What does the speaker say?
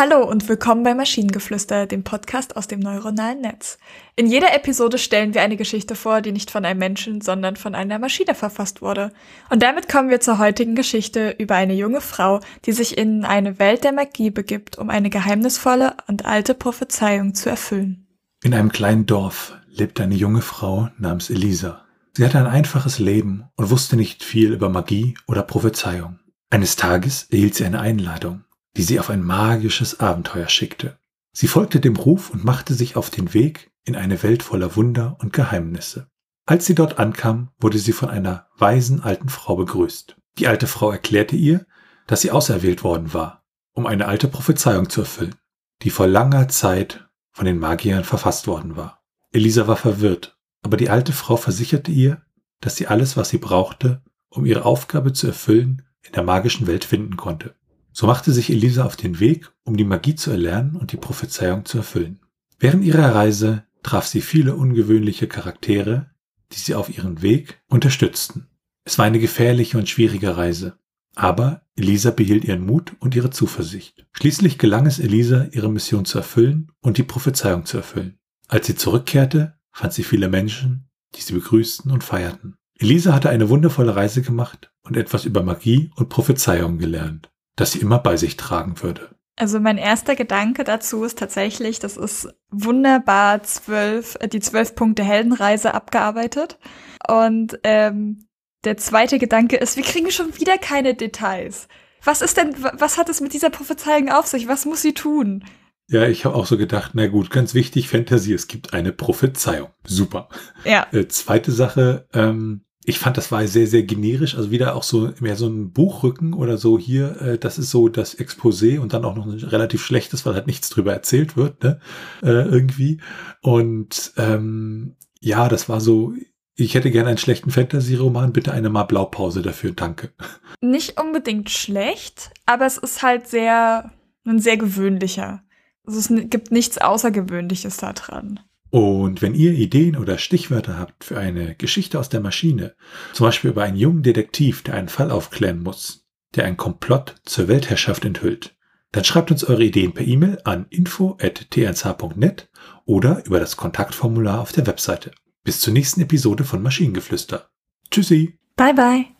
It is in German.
Hallo und willkommen bei Maschinengeflüster, dem Podcast aus dem neuronalen Netz. In jeder Episode stellen wir eine Geschichte vor, die nicht von einem Menschen, sondern von einer Maschine verfasst wurde. Und damit kommen wir zur heutigen Geschichte über eine junge Frau, die sich in eine Welt der Magie begibt, um eine geheimnisvolle und alte Prophezeiung zu erfüllen. In einem kleinen Dorf lebte eine junge Frau namens Elisa. Sie hatte ein einfaches Leben und wusste nicht viel über Magie oder Prophezeiung. Eines Tages erhielt sie eine Einladung die sie auf ein magisches Abenteuer schickte. Sie folgte dem Ruf und machte sich auf den Weg in eine Welt voller Wunder und Geheimnisse. Als sie dort ankam, wurde sie von einer weisen alten Frau begrüßt. Die alte Frau erklärte ihr, dass sie auserwählt worden war, um eine alte Prophezeiung zu erfüllen, die vor langer Zeit von den Magiern verfasst worden war. Elisa war verwirrt, aber die alte Frau versicherte ihr, dass sie alles, was sie brauchte, um ihre Aufgabe zu erfüllen, in der magischen Welt finden konnte. So machte sich Elisa auf den Weg, um die Magie zu erlernen und die Prophezeiung zu erfüllen. Während ihrer Reise traf sie viele ungewöhnliche Charaktere, die sie auf ihren Weg unterstützten. Es war eine gefährliche und schwierige Reise. Aber Elisa behielt ihren Mut und ihre Zuversicht. Schließlich gelang es Elisa, ihre Mission zu erfüllen und die Prophezeiung zu erfüllen. Als sie zurückkehrte, fand sie viele Menschen, die sie begrüßten und feierten. Elisa hatte eine wundervolle Reise gemacht und etwas über Magie und Prophezeiung gelernt das sie immer bei sich tragen würde. Also mein erster Gedanke dazu ist tatsächlich, das ist wunderbar zwölf, äh, die zwölf Punkte Heldenreise abgearbeitet. Und ähm, der zweite Gedanke ist, wir kriegen schon wieder keine Details. Was ist denn, was hat es mit dieser Prophezeiung auf sich? Was muss sie tun? Ja, ich habe auch so gedacht, na gut, ganz wichtig, Fantasy, es gibt eine Prophezeiung. Super. Ja. Äh, zweite Sache, ähm, ich fand, das war sehr, sehr generisch. Also wieder auch so mehr so ein Buchrücken oder so hier. Äh, das ist so das Exposé und dann auch noch ein relativ schlechtes, weil halt nichts drüber erzählt wird, ne? Äh, irgendwie. Und ähm, ja, das war so. Ich hätte gerne einen schlechten Fantasy-Roman. Bitte eine mal Blaupause dafür. Danke. Nicht unbedingt schlecht, aber es ist halt sehr, ein sehr gewöhnlicher. Also es gibt nichts Außergewöhnliches da dran. Und wenn ihr Ideen oder Stichwörter habt für eine Geschichte aus der Maschine, zum Beispiel über einen jungen Detektiv, der einen Fall aufklären muss, der einen Komplott zur Weltherrschaft enthüllt, dann schreibt uns eure Ideen per E-Mail an info.tnsh.net oder über das Kontaktformular auf der Webseite. Bis zur nächsten Episode von Maschinengeflüster. Tschüssi. Bye bye.